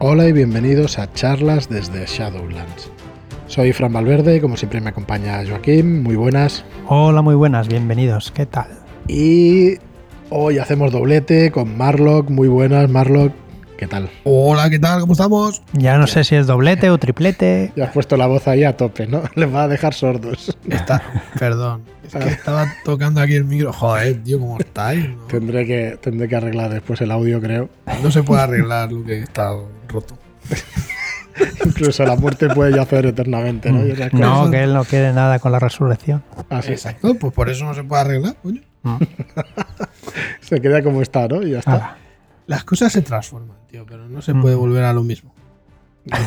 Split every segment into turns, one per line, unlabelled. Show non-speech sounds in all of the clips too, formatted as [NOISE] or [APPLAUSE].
Hola y bienvenidos a charlas desde Shadowlands. Soy Fran Valverde y como siempre me acompaña Joaquín. Muy buenas.
Hola, muy buenas, bienvenidos. ¿Qué tal?
Y hoy hacemos doblete con Marlock. Muy buenas, Marlock. ¿Qué tal?
Hola, ¿qué tal? ¿Cómo estamos?
Ya no sé si es doblete o triplete.
Ya has puesto la voz ahí a tope, ¿no? [LAUGHS] Les va a dejar sordos.
Está, perdón. Es que estaba tocando aquí el micro. Joder, tío, ¿cómo estáis? No, [LAUGHS]
Tendré que, tendré que arreglar después el audio, creo.
no se puede arreglar lo que está roto. [LAUGHS]
Incluso la muerte puede yacer eternamente, ¿no?
No, que él no quiere nada con la resurrección.
Así
Exacto, pues por eso no se puede arreglar, coño.
se queda como está, ¿no? Y ya está.
Ah,
Las cosas se transforman, tío, pero no se puede volver a lo mismo.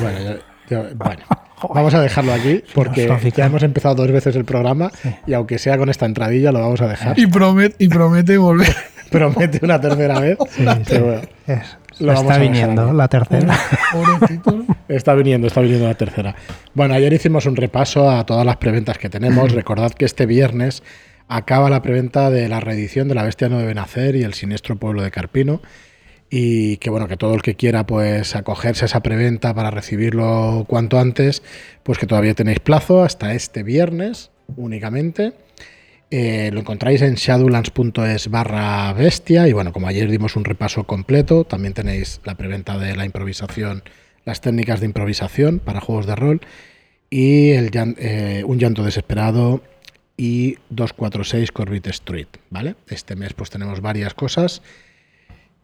Bueno, ya- ya- bueno, [LAUGHS] vamos a dejarlo aquí porque ya hemos empezado dos veces el programa y aunque sea con esta entradilla lo vamos a dejar.
Y promete, y promete volver. [LAUGHS]
Promete una tercera vez.
sí, sí.
Pero bueno,
Es-
Lo
está viniendo la tercera. [LAUGHS]
Está viniendo, está viniendo la tercera. Bueno, ayer hicimos un repaso a todas las preventas que tenemos. Recordad que este viernes acaba la preventa de la reedición de La Bestia no debe nacer y El siniestro pueblo de Carpino. Y que bueno, que todo el que quiera pues acogerse a esa preventa para recibirlo cuanto antes, pues que todavía tenéis plazo hasta este viernes únicamente. Eh, lo encontráis en shadowlands.es barra bestia y bueno, como ayer dimos un repaso completo, también tenéis la preventa de la improvisación, las técnicas de improvisación para juegos de rol y el eh, un llanto desesperado y 246 Corbett Street, ¿vale? Este mes pues tenemos varias cosas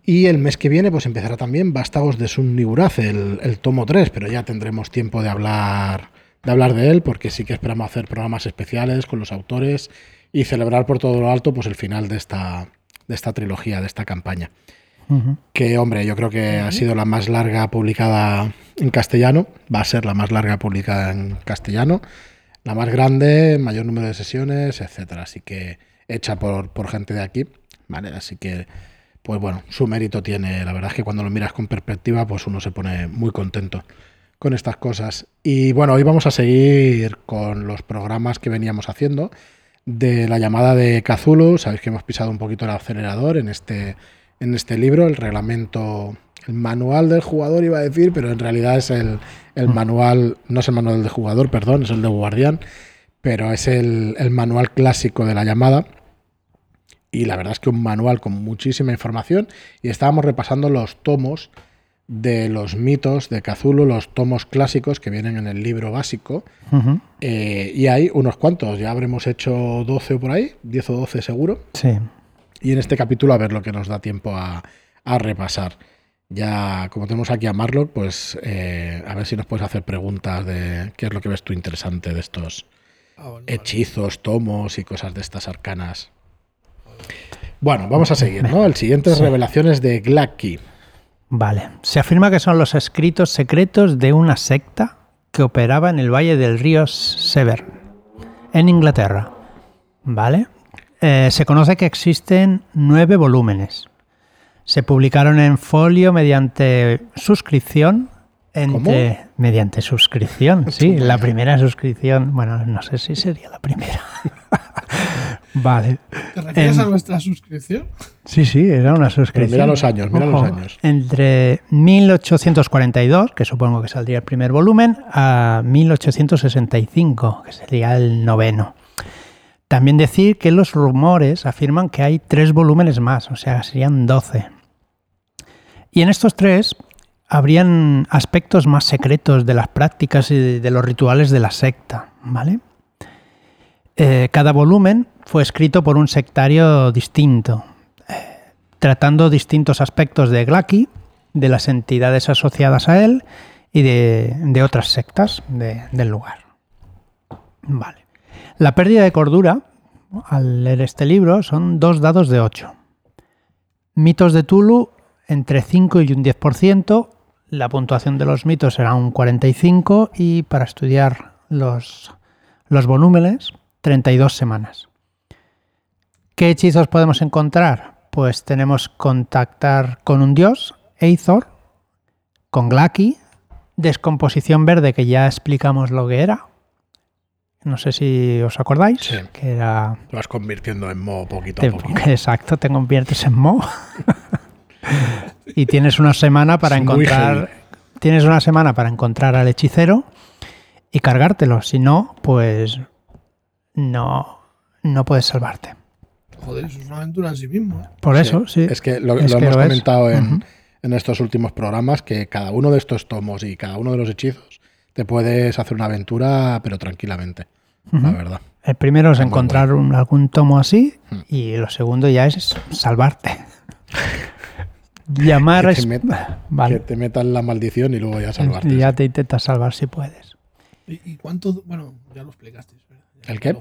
y el mes que viene pues empezará también Vástagos de Sun Niguraz, el, el tomo 3, pero ya tendremos tiempo de hablar, de hablar de él porque sí que esperamos hacer programas especiales con los autores y celebrar por todo lo alto pues el final de esta, de esta trilogía, de esta campaña. Que hombre, yo creo que ha sido la más larga publicada en castellano, va a ser la más larga publicada en castellano, la más grande, mayor número de sesiones, etcétera. Así que hecha por, por gente de aquí, ¿vale? Así que, pues bueno, su mérito tiene. La verdad es que cuando lo miras con perspectiva, pues uno se pone muy contento con estas cosas. Y bueno, hoy vamos a seguir con los programas que veníamos haciendo de la llamada de Cthulhu. Sabéis que hemos pisado un poquito el acelerador en este, en este libro, el reglamento, el manual del jugador iba a decir, pero en realidad es el, el manual, no es el manual del jugador, perdón, es el de Guardián, pero es el, el manual clásico de la llamada. Y la verdad es que un manual con muchísima información. Y estábamos repasando los tomos de los mitos de Cthulhu, los tomos clásicos que vienen en el libro básico. Eh, y hay unos cuantos, ya habremos hecho 12 o por ahí, 10 o 12 seguro.
Sí.
Y en este capítulo a ver lo que nos da tiempo a, a repasar. Ya, como tenemos aquí a Marlock, pues eh, a ver si nos puedes hacer preguntas de qué es lo que ves tú interesante de estos
Ah, bueno,
hechizos, tomos y cosas de estas arcanas. Bueno, vamos a seguir, ¿no? El siguiente es
Sí.
revelaciones de Glacky.
Vale. Se afirma que son los escritos secretos de una secta que operaba en el valle del río Severn, en Inglaterra. ¿Vale? Eh, se conoce que existen nueve volúmenes. Se publicaron en folio mediante suscripción. Entre, Mediante suscripción, sí. [LAUGHS] La primera suscripción, bueno, no sé si sería la primera. [LAUGHS] vale.
¿Te refieres a nuestra suscripción?
Sí, sí, era una suscripción.
mira los años, mira los años.
Entre 1842, que supongo que saldría el primer volumen, a 1865, que sería el noveno. También decir que los rumores afirman que hay tres volúmenes más, o sea, serían 12. Y en estos tres habrían aspectos más secretos de las prácticas y de los rituales de la secta, ¿vale? Eh, cada volumen fue escrito por un sectario distinto, eh, tratando distintos aspectos de Glacky, de las entidades asociadas a él y de, otras sectas de- del lugar. Vale. La pérdida de cordura, al leer este libro, son dos dados de 8. Mitos de Tulu entre 5 y un 10%. La puntuación de los mitos será un 45 y para estudiar los, los volúmenes, 32 semanas. ¿Qué hechizos podemos encontrar? Pues tenemos contactar con un dios, Eithor, con Glacky, descomposición verde, que ya explicamos lo que era. No sé si os acordáis,
Sí.
que era
Lo vas convirtiendo en mo poquito a poquito. [LAUGHS]
exacto, te conviertes en Mo. [LAUGHS] y tienes una semana para
Es
encontrar. tienes una semana para encontrar al hechicero y cargártelo. Si no, pues no, no puedes salvarte.
Joder, eso es una aventura en sí mismo. ¿eh?
Por eso, sí.
Es que lo,
Es
lo
que
hemos
lo
comentado en, en estos últimos programas, que cada uno de estos tomos y cada uno de los hechizos te puedes hacer una aventura, pero tranquilamente, la verdad.
El primero es encontrar un- algún tomo así
Hmm.
y lo segundo ya es salvarte. [LAUGHS] Llamar
Que
es...
te met- [LAUGHS]
Vale.
Que te metan la maldición y luego ya salvarte.
Y ya te intentas salvar si puedes.
¿Y, cuánto? Bueno, ya lo explicaste.
¿El qué?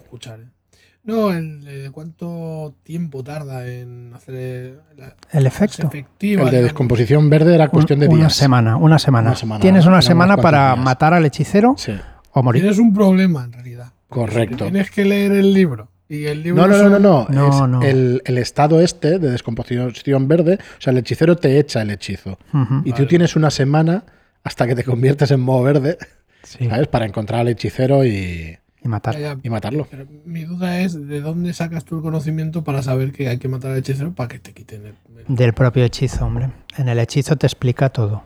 No, el, eh, cuánto tiempo tarda en hacer eh, la,
El efecto.
efectiva.
El de descomposición verde era cuestión de
una
días.
semana, una semana.
Una semana,
Tienes una semana para
días.
matar al hechicero
Sí.
o morir.
Tienes un problema en realidad.
Correcto.
Tienes que leer el libro. Y el libro
No, no, no, no, no.
No,
es
no.
El, el estado este de descomposición verde. O sea, el hechicero te echa el hechizo. Y tú tienes una semana hasta que te conviertes en modo verde,
sí,
¿sabes? Para encontrar al hechicero y,
y matar.
Ya, ya,
y matarlo.
Pero mi duda es de dónde sacas tú el conocimiento para saber que hay que matar al hechicero para que te quiten el. el-
Del propio hechizo, hombre. En el hechizo te explica todo.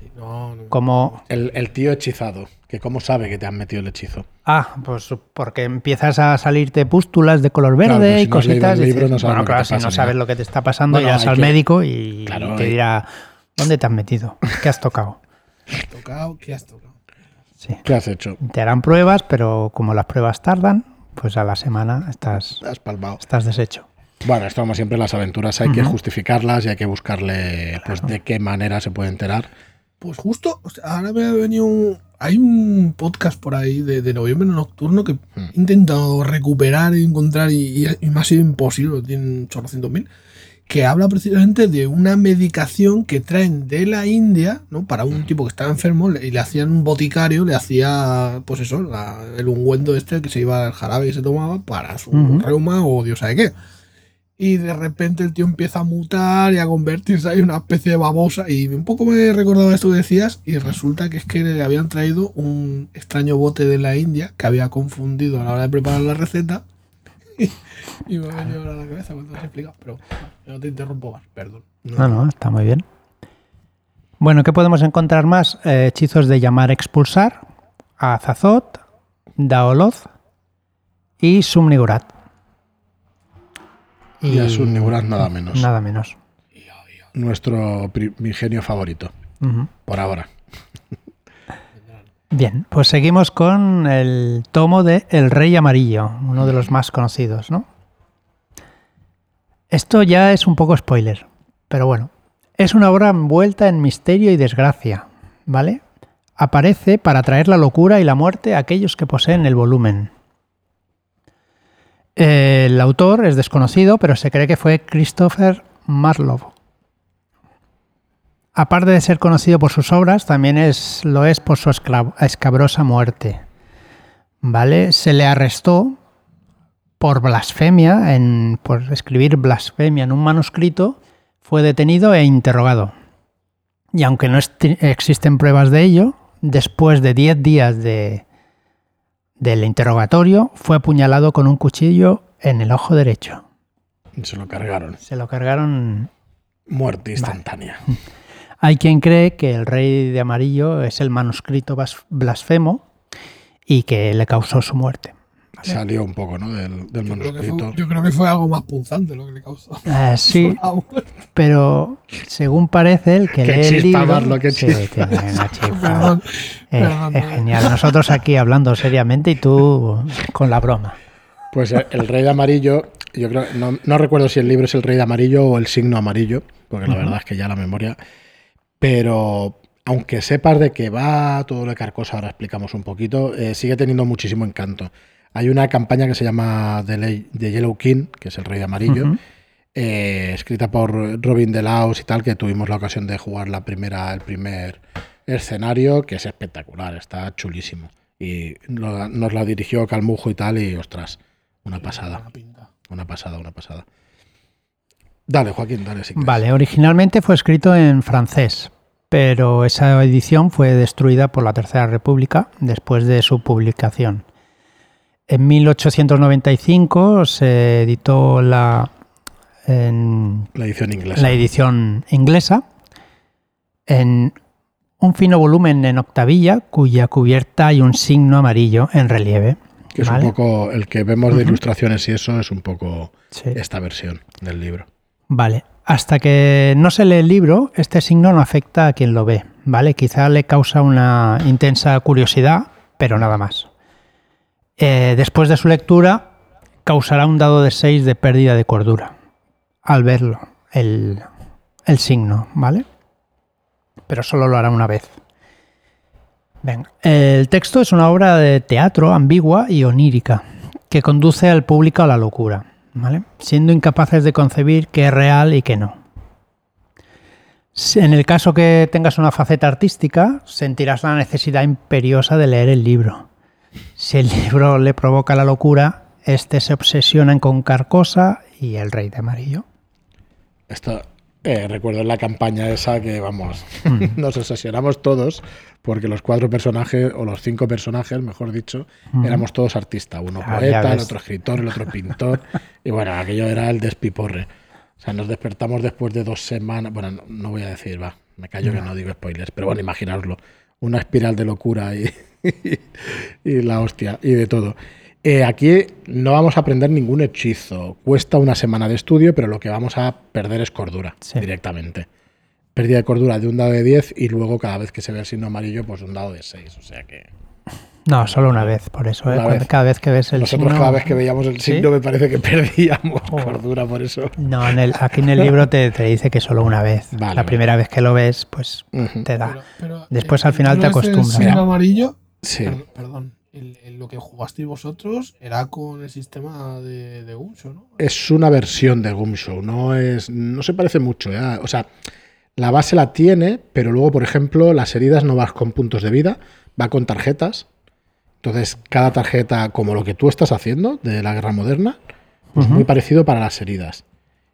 sí, no, no.
Como,
El, el tío hechizado, que cómo sabe que te han metido el hechizo.
ah, pues porque empiezas a salirte pústulas de color verde
si
y
no
cositas.
el
y
libro,
dices,
no sabes
bueno, claro, si
pasa
no sabes lo que te está pasando,
Bueno,
irás al
que-
médico y
Claro,
te dirá, ¿dónde te has metido? ¿Qué has tocado?
¿Qué has tocado? ¿Qué has tocado?
Sí.
¿Qué has hecho?
Te harán pruebas, pero como las pruebas tardan, pues a la semana estás,
Has palmado.
estás deshecho.
Bueno, esto como siempre las aventuras hay que
Ujú.
justificarlas y hay que buscarle pues de qué manera se puede enterar.
Pues justo, o sea, ahora me ha venido un. Hay un podcast por ahí de, de noviembre nocturno que
Hmm.
he intentado recuperar y encontrar y, y- y me ha sido imposible, tienen 800 mil, que habla precisamente de una medicación que traen de la India, ¿no? Para un tipo que estaba enfermo y le hacían un boticario, le hacía, pues eso, la- el ungüento este que se iba al jarabe que se tomaba para su
Ujú.
reuma o Dios sabe qué. Y de repente el tío empieza a mutar y a convertirse en una especie de babosa. Y un poco me recordaba esto que decías. Y resulta que es que le habían traído un extraño bote de la India que había confundido a la hora de preparar la receta. [LAUGHS] y me ha venido ahora a la cabeza cuando te has explicado. Pero no te interrumpo más, perdón.
No, no, está muy bien. Bueno, ¿qué podemos encontrar más? Eh, hechizos de llamar expulsar, Azazot, Daoloz y Sumnigurat.
Y a sus Nigurat nada menos.
Nada menos.
Nuestro primigenio favorito,
Ujú.
por ahora.
Bien, pues seguimos con el tomo de El Rey Amarillo, uno de los más conocidos, ¿no? Esto ya es un poco spoiler, pero bueno. Es una obra envuelta en misterio y desgracia, ¿vale? Aparece para traer la locura y la muerte a aquellos que poseen el volumen. El autor es desconocido, pero se cree que fue Christopher Marlowe. Aparte de ser conocido por sus obras, también es, lo es por su escabrosa muerte. ¿Vale? Se le arrestó por blasfemia, en, por escribir blasfemia en un manuscrito, fue detenido e interrogado. Y aunque no existen pruebas de ello, después de 10 días de, del interrogatorio, fue apuñalado con un cuchillo en el ojo derecho.
Se lo cargaron.
Se lo cargaron
Muerte instantánea.
Hay quien cree que el rey de amarillo es el manuscrito blasfemo y que le causó su muerte.
Salió un poco, ¿no? Del, del
Yo creo, que
manuscrito.
fue, yo creo que fue algo más punzante lo que le causó.
Eh, sí, [LAUGHS]
Ah, bueno.
pero según parece el que
Qué
lee el
chispa,
libro...
Marlo, qué
Sí,
chispa.
tiene una [LAUGHS] chispa.
Perdón,
Eh,
perdón,
es
eh.
genial. Nosotros aquí hablando seriamente y tú con la broma.
Pues el, el rey de amarillo, yo creo, no, no recuerdo si el libro es el rey de amarillo o el signo amarillo, porque la verdad es que ya la memoria. Pero aunque sepas de qué va, todo lo de Carcosa, ahora explicamos un poquito, eh, sigue teniendo muchísimo encanto. Hay una campaña que se llama The, Ley- The Yellow King, que es el rey de amarillo, eh, escrita por Robin Delaus y tal, que tuvimos la ocasión de jugar la primera, el primer escenario, que es espectacular, está chulísimo. Y lo- nos la dirigió Calmujo y tal, y ostras, una pasada, una pasada, una pasada. Dale, Joaquín, dale, si.
Vale, originalmente fue escrito en francés, pero esa edición fue destruida por la Tercera República después de su publicación. En 1895 se editó la, en
La edición inglesa.
la edición inglesa en un fino volumen en octavilla cuya cubierta hay un signo amarillo en relieve.
Que es
¿vale?
un poco el que vemos de ilustraciones y eso es un poco
Sí.
esta versión del libro.
Vale. Hasta que no se lee el libro, este signo no afecta a quien lo ve, ¿vale? Quizá le causa una intensa curiosidad, pero nada más. Eh, después de su lectura, causará un dado de 6 de pérdida de cordura al verlo, el, el signo, ¿vale? Pero solo lo hará una vez. Venga. El texto es una obra de teatro ambigua y onírica que conduce al público a la locura, ¿vale? siendo incapaces de concebir qué es real y qué no. En el caso que tengas una faceta artística, sentirás la necesidad imperiosa de leer el libro. Si el [LAUGHS] libro le provoca la locura, este se obsesiona en con Carcosa y el Rey de Amarillo.
Esto, eh, recuerdo en la campaña esa que, vamos, [LAUGHS] nos obsesionamos todos porque los cuatro personajes, o los cinco personajes, mejor dicho, éramos todos artistas. Uno
Ah,
poeta, el otro escritor, el otro pintor. [LAUGHS] y bueno, aquello era el despiporre. O sea, nos despertamos después de dos semanas. Bueno, no, no voy a decir, va, me callo que no digo spoilers, pero bueno, imaginaoslo. Una espiral de locura y, [LAUGHS] y la hostia, y de todo. Eh, aquí no vamos a aprender ningún hechizo. Cuesta una semana de estudio, pero lo que vamos a perder es cordura
Sí.
directamente. Pérdida de cordura de un dado de 10 y luego cada vez que se ve el signo amarillo, pues un dado de 6. O sea que
No, solo una vez, por eso. ¿eh?
Vez.
Cada vez que ves el
nosotros
signo-
cada vez que veíamos el
¿Sí?
signo me parece que perdíamos
Joder.
cordura por eso.
No, en el- aquí en el libro te, te dice que solo una vez.
Vale,
la
vale.
primera vez que lo ves, pues te da.
Pero- pero,
Después
eh,
al final te
¿no es el
acostumbras.
signo
Mira.
amarillo,
Sí.
per- perdón, el- el- lo que jugasteis vosotros era con el sistema de, de Gunsho, ¿no?
Es una versión de Gumshow, no es no se parece mucho, ¿eh? o sea, la base la tiene, pero luego, por ejemplo, las heridas no vas con puntos de vida, va con tarjetas. Entonces, cada tarjeta, como lo que tú estás haciendo de la guerra moderna, pues
Ujú.
muy parecido para las heridas.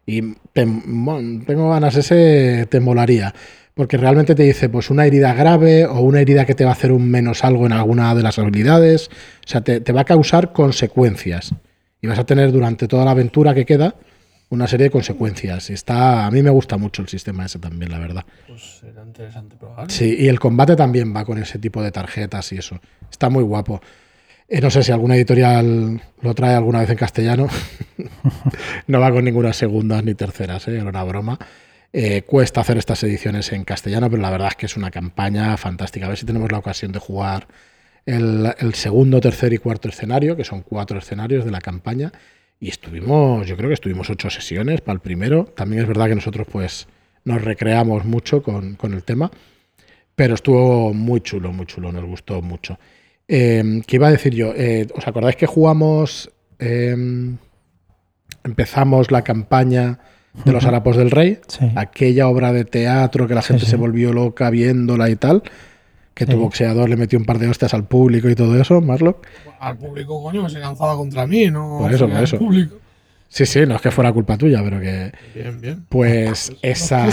Y te- bueno, tengo ganas, ese te molaría. Porque realmente te dice, pues una herida grave o una herida que te va a hacer un menos algo en alguna de las habilidades. O sea, te, te va a causar consecuencias. Y vas a tener durante toda la aventura que queda una serie de consecuencias. Y está, a mí me gusta mucho el sistema ese también, la verdad.
Pues era interesante probar.
Sí, y el combate también va con ese tipo de tarjetas y eso. Está muy guapo. Eh, no sé si alguna editorial lo trae alguna vez en castellano. [LAUGHS] no va con ninguna segunda ni terceras, ¿eh? era una broma. Eh, cuesta hacer estas ediciones en castellano, pero la verdad es que es una campaña fantástica. A ver si tenemos la ocasión de jugar el, el segundo, tercer y cuarto escenario, que son cuatro escenarios de la campaña. Y estuvimos, yo creo que estuvimos ocho sesiones para el primero. También es verdad que nosotros pues nos recreamos mucho con, con el tema. Pero estuvo muy chulo, muy chulo, nos gustó mucho. Eh, ¿Qué iba a decir yo? Eh, ¿Os acordáis que jugamos, eh, empezamos la campaña de los harapos del rey?
Sí.
Aquella obra de teatro que la
Sí,
gente
sí.
se volvió loca viéndola y tal. Que
Sí.
tu boxeador le metió un par de hostias al público y todo eso, Marlock.
Al público, coño, que se lanzaba contra mí, ¿no?
Por eso, por
al
eso.
público.
Sí, sí, no es que fuera culpa tuya, pero que.
Bien, bien.
Pues esa,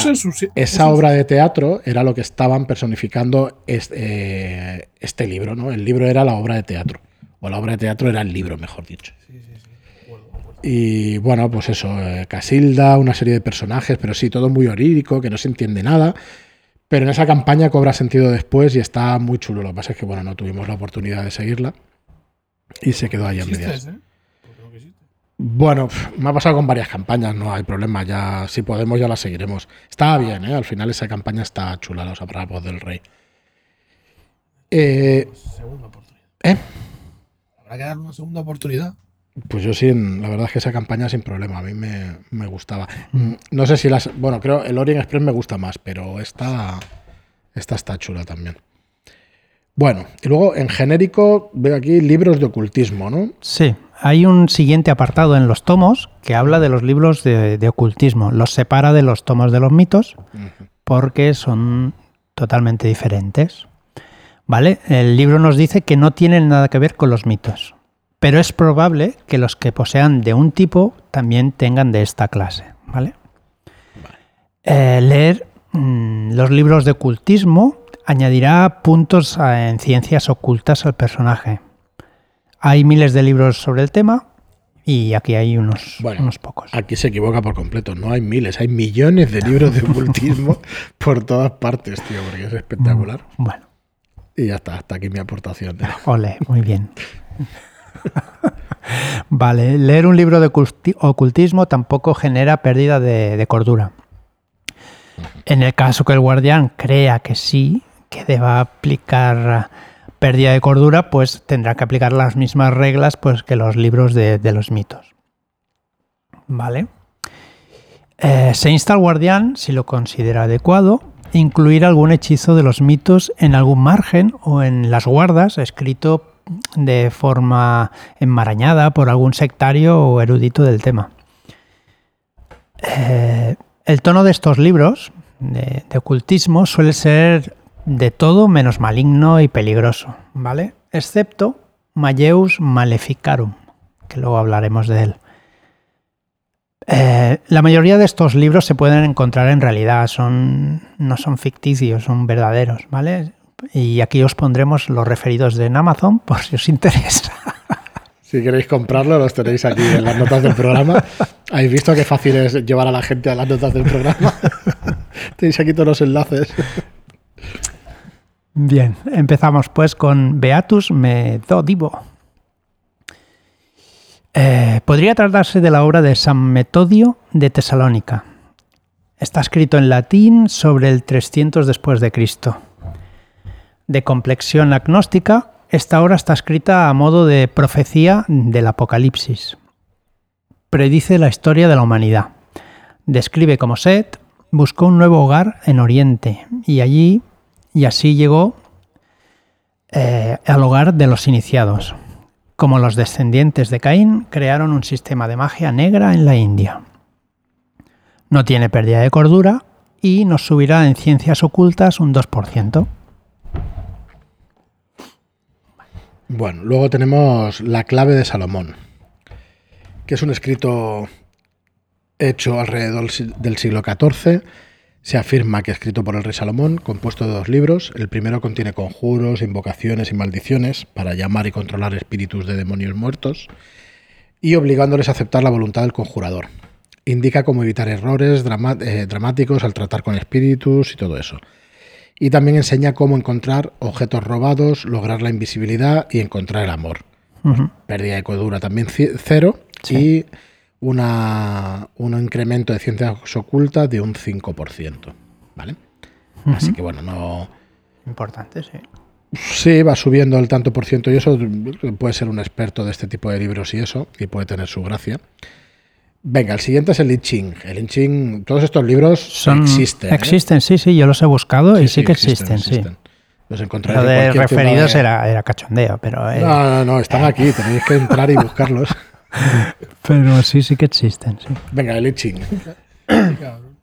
esa obra de teatro era lo que estaban personificando este, eh, este libro, ¿no? El libro era la obra de teatro. O la obra de teatro era el libro, mejor dicho.
Sí, sí, sí. de acuerdo.
Y bueno, pues eso, eh, Casilda, una serie de personajes, pero sí, todo muy orírico, que no se entiende nada. Pero en esa campaña cobra sentido después y está muy chulo. Lo que pasa es que, bueno, no tuvimos la oportunidad de seguirla y se quedó ahí a medias.
¿eh?
Bueno, me ha pasado con varias campañas, no hay problema, ya si podemos ya la seguiremos. Está bien, ¿eh? al final esa campaña está chula, los abrapos del rey. Eh,
Segunda oportunidad.
¿eh?
Habrá que darle una segunda oportunidad.
Pues yo sí, la verdad es que esa campaña sin problema, a mí me, me gustaba. Mm, No sé si las... Bueno, creo el Orient Express me gusta más, pero esta, esta está chula también. Bueno, y luego en genérico veo aquí libros de ocultismo, ¿no?
Sí, hay un siguiente apartado en los tomos que habla de los libros de, de ocultismo. Los separa de los tomos de los mitos porque son totalmente diferentes. ¿Vale? El libro nos dice que no tienen nada que ver con los mitos, pero es probable que los que posean de un tipo también tengan de esta clase. ¿Vale? Eh, leer mm, los libros de ocultismo añadirá puntos en ciencias ocultas al personaje. Hay miles de libros sobre el tema Y aquí hay unos,
Bueno,
unos pocos.
Aquí se equivoca por completo. No hay miles, hay millones de libros de [LAUGHS] ocultismo por todas partes, tío, porque es espectacular.
Bueno,
Y ya está, hasta aquí mi aportación.
ole, muy bien. [LAUGHS] [LAUGHS] vale, leer un libro de oculti- ocultismo tampoco genera pérdida de, cordura. En el caso que el guardián crea que sí, que deba aplicar pérdida de cordura, pues tendrá que aplicar las mismas reglas pues, que los libros de, de los mitos. ¿Vale? Eh, se insta al guardián, si lo considera adecuado, incluir algún hechizo de los mitos en algún margen o en las guardas, escrito de forma enmarañada por algún sectario o erudito del tema. Eh, el tono de estos libros de, ocultismo suele ser de todo menos maligno y peligroso, ¿vale? Excepto Malleus Maleficarum, que luego hablaremos de él. Eh, la mayoría de estos libros se pueden encontrar en realidad, son, no son ficticios, son verdaderos, ¿vale? Y aquí os pondremos los referidos en Amazon [LAUGHS] por si os interesa.
Si queréis comprarlo, los tenéis aquí en las notas del programa. ¿Habéis visto qué fácil es llevar a la gente a las notas del programa? [LAUGHS] tenéis aquí todos los enlaces.
Bien, empezamos pues con Beatus Medodivo. Eh, podría tratarse de la obra de San Metodio de Tesalónica. Está escrito en latín sobre el 300 después de Cristo. De complexión agnóstica, esta obra está escrita a modo de profecía del Apocalipsis. Predice la historia de la humanidad. Describe cómo Set buscó un nuevo hogar en Oriente y allí y así llegó eh, al hogar de los iniciados. Como los descendientes de Caín crearon un sistema de magia negra en la India. No tiene pérdida de cordura y nos subirá en ciencias ocultas un 2%.
Bueno, luego tenemos La clave de Salomón, que es un escrito hecho alrededor del siglo XIV. Se afirma que escrito por el rey Salomón, compuesto de dos libros. El primero contiene conjuros, invocaciones y maldiciones para llamar y controlar espíritus de demonios muertos y obligándoles a aceptar la voluntad del conjurador. Indica cómo evitar errores eh, dramáticos al tratar con espíritus y todo eso. Y también enseña cómo encontrar objetos robados, lograr la invisibilidad y encontrar el amor.
Ujú.
Pérdida de cordura también cero
Sí.
y una, un incremento de ciencias ocultas de un 5%. ¿Vale? Así que bueno, no.
Importante, sí.
Sí, va subiendo el tanto por ciento y eso puede ser un experto de este tipo de libros y eso, y puede tener su gracia. Venga, el siguiente es el I Ching. El I Ching, todos estos libros
Son,
existen. ¿eh?
Existen, sí, sí, yo los he buscado y sí, que existen, sí.
Los encontráis
Lo de referidos
de-
era, era cachondeo, pero, eh,
No, no, no, están aquí, tenéis que entrar y buscarlos. [LAUGHS]
pero sí, sí que existen. Sí.
Venga, el I Ching.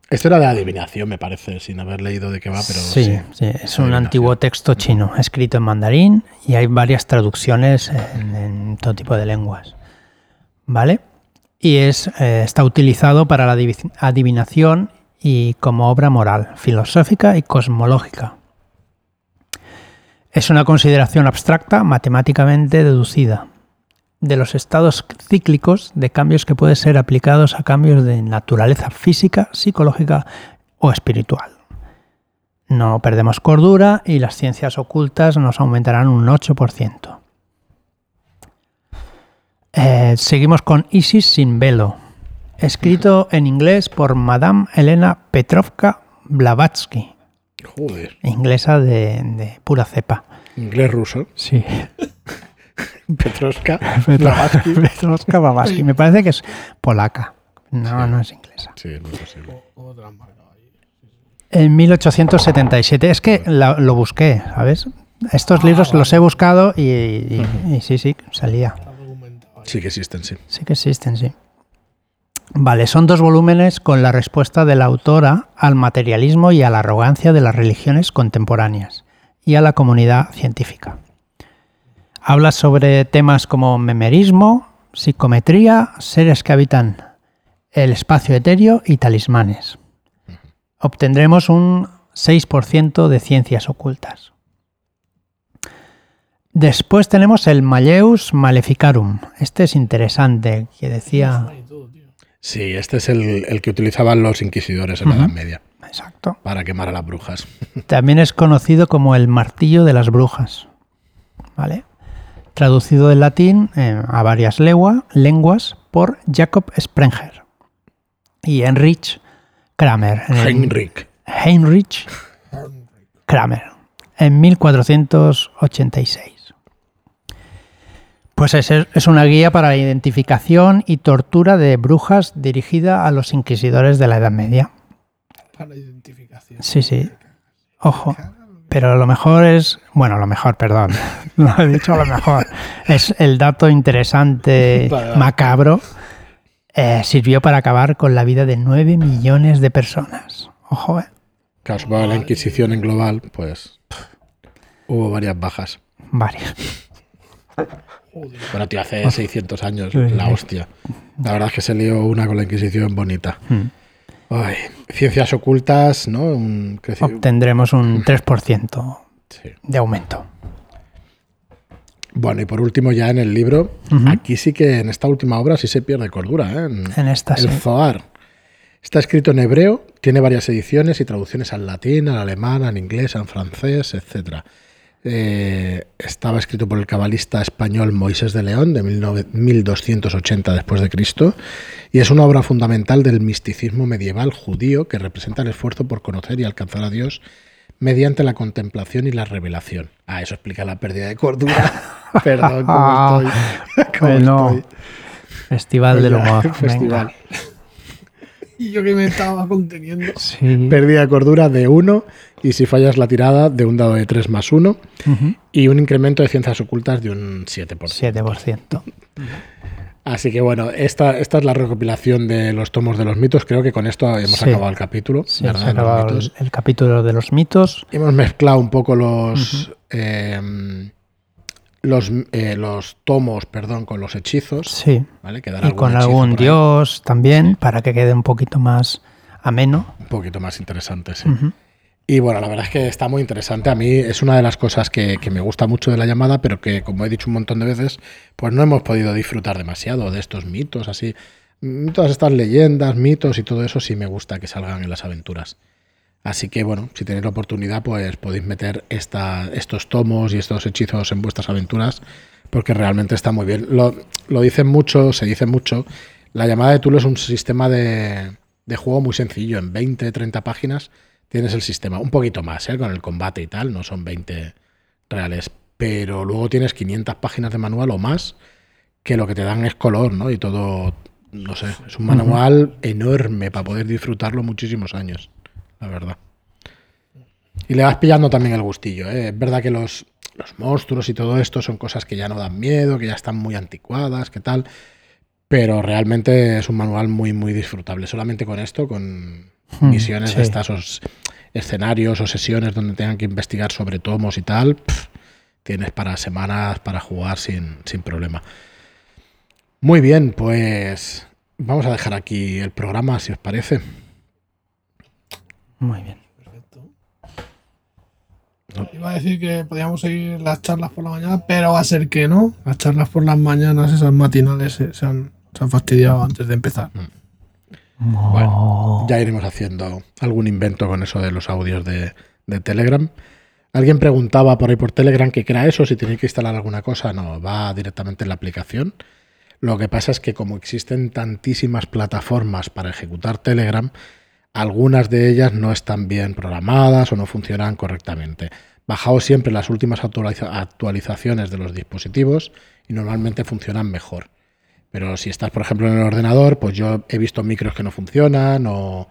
Esto era de adivinación, me parece, sin haber leído de qué va, pero
sí,
sí.
sí, es un antiguo texto chino, escrito en mandarín y hay varias traducciones en, en todo tipo de lenguas. ¿Vale? Y es, eh, está utilizado para la adivi- adivinación y como obra moral, filosófica y cosmológica. Es una consideración abstracta, matemáticamente deducida, de los estados cíclicos de cambios que pueden ser aplicados a cambios de naturaleza física, psicológica o espiritual. No perdemos cordura y las ciencias ocultas nos aumentarán un 8%. Eh, seguimos con Isis sin velo, escrito en inglés por Madame Elena Petrovka Blavatsky,
Joder,
inglesa de, de pura cepa.
inglés ruso.
Sí. [LAUGHS]
Petroska, [LAUGHS] Blavatsky. [LAUGHS]
Petrovka Blavatsky. Me parece que es polaca. No, no es inglesa.
Sí, es muy posible.
En 1877. Es que la- lo busqué, ¿sabes? Estos
Ah,
libros
vale.
los he buscado y, y- y sí, sí, salía.
Sí que existen, sí.
Sí que existen, sí. Vale, son dos volúmenes con la respuesta de la autora al materialismo y a la arrogancia de las religiones contemporáneas y a la comunidad científica. Habla sobre temas como memerismo, psicometría, seres que habitan el espacio etéreo y talismanes. Obtendremos un 6% de ciencias ocultas. Después tenemos el Malleus Maleficarum. Este es interesante, que decía...
Sí, este es el, el que utilizaban los inquisidores en la Edad Media
Exacto.
para quemar a las brujas. [LAUGHS]
También es conocido como el martillo de las brujas. ¿Vale? Traducido del latín eh, a varias legua- lenguas por Jacob Sprenger y Heinrich Kramer. en el-
Heinrich.
Heinrich Kramer en 1486. Pues es, es una guía para la identificación y tortura de brujas dirigida a los inquisidores de la Edad Media.
Para identificación.
Sí, sí. Ojo. Pero lo mejor es. Bueno, lo mejor, perdón. [LAUGHS] No he dicho lo mejor. Es el dato interesante, [LAUGHS] macabro. eh, sirvió para acabar con la vida de 9 millones de personas. Ojo, eh.
Claro, la Inquisición en global, pues pff, hubo varias bajas.
Varias.
Bueno, tío, hace 600 años,
Sí,
la hostia. La verdad es que se lió una con la Inquisición bonita.
Hmm.
Ay, ciencias ocultas, ¿no? Un
Obtendremos un 3%
Sí.
de aumento.
Bueno, y por último, ya en el libro, aquí sí que en esta última obra sí se pierde cordura, ¿eh? En,
En esta
el
sí.
Zohar. Está escrito en hebreo, tiene varias ediciones y traducciones al latín, al alemán, al inglés, al francés, etc. Eh, estaba escrito por el cabalista español Moisés de León de 19- 1280 después de Cristo y es una obra fundamental del misticismo medieval judío que representa el esfuerzo por conocer y alcanzar a Dios mediante la contemplación y la revelación. Ah, eso explica la pérdida de cordura. [LAUGHS] Perdón, ¿cómo estoy? [LAUGHS] ¿Cómo
Bueno,
estoy?
Festival del humor.
festival.
Venga. [LAUGHS]
Y yo que me estaba conteniendo.
Sí.
Pérdida de cordura de 1 y si fallas la tirada de un dado de 3 más 1
Ujú.
y un incremento de ciencias ocultas de un 7%.
7%.
Así que bueno, esta, esta es la recopilación de los tomos de los mitos. Creo que con esto hemos
Sí.
acabado el capítulo.
Sí,
los
acabado el, capítulo de los mitos.
Hemos mezclado un poco los, eh, los, eh, los tomos perdón, con los hechizos.
Sí.
¿vale?
Y con algún dios también, para que quede un poquito más ameno.
Un poquito más interesante, sí.
Ujú.
Y bueno, la verdad es que está muy interesante. A mí es una de las cosas que, que me gusta mucho de la llamada, pero que, como he dicho un montón de veces, pues no hemos podido disfrutar demasiado de estos mitos, así. Mm, Todas estas leyendas, mitos y todo eso sí me gusta que salgan en las aventuras. Así que bueno, si tenéis la oportunidad, pues podéis meter esta, estos tomos y estos hechizos en vuestras aventuras, porque realmente está muy bien. Lo, lo dicen mucho, se dice mucho. La llamada de Tulo es un sistema de, de juego muy sencillo. En 20, 30 páginas tienes el sistema. Un poquito más, ¿eh? con el combate y tal, no son 20 reales. Pero luego tienes 500 páginas de manual o más, que lo que te dan es color, ¿no? Y todo, no sé, es un manual enorme para poder disfrutarlo muchísimos años, la verdad. Y le vas pillando también el gustillo, ¿eh? Es verdad que los, los monstruos y todo esto son cosas que ya no dan miedo, que ya están muy anticuadas, que tal. Pero realmente es un manual muy, muy disfrutable. Solamente con esto, con
Hmm,
misiones
sí.
de estas os- escenarios o sesiones donde tengan que investigar sobre tomos y tal, tienes para semanas para jugar sin, sin problema. Muy bien, pues vamos a dejar aquí el programa, si os parece.
Muy bien.
Perfecto. Iba a decir que podíamos seguir las charlas por la mañana, pero va a ser que no. Las charlas por las mañanas, esas matinales, se, se han, se han fastidiado antes de empezar.
Oh.
Ya iremos haciendo algún invento con eso de los audios de, de Telegram. Alguien preguntaba por ahí por Telegram que era eso, si tenéis que instalar alguna cosa. No, va directamente en la aplicación. Lo que pasa es que como existen tantísimas plataformas para ejecutar Telegram, algunas de ellas no están bien programadas o no funcionan correctamente. Bajaos siempre las últimas actualiza- actualizaciones de los dispositivos y normalmente funcionan mejor. Pero si estás, por ejemplo, en el ordenador, pues yo he visto micros que no funcionan o,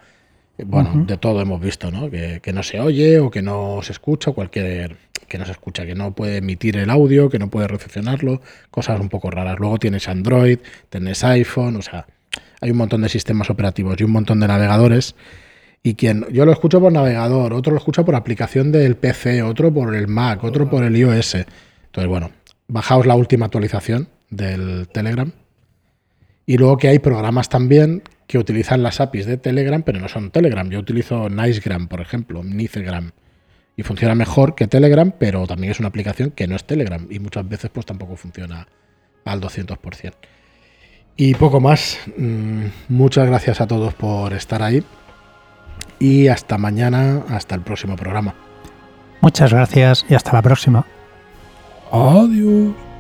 bueno, de todo hemos visto, ¿no? Que, que no se oye o que no se escucha, o cualquier, que no se escucha, que no puede emitir el audio, que no puede recepcionarlo, cosas un poco raras. Luego tienes Android, tienes iPhone, o sea, hay un montón de sistemas operativos y un montón de navegadores. Y quien, yo lo escucho por navegador, otro lo escucha por aplicación del PC, otro por el Mac, otro por el iOS. Entonces, bueno, bajaos la última actualización del Telegram. Y luego que hay programas también que utilizan las APIs de Telegram, pero no son Telegram. Yo utilizo Nicegram, por ejemplo, Nicegram. y funciona mejor que Telegram, pero también es una aplicación que no es Telegram y muchas veces pues tampoco funciona al 200%. Y poco más. Mm, muchas gracias a todos por estar ahí. Y hasta mañana, hasta el próximo programa.
Muchas gracias y hasta la próxima.
Adiós.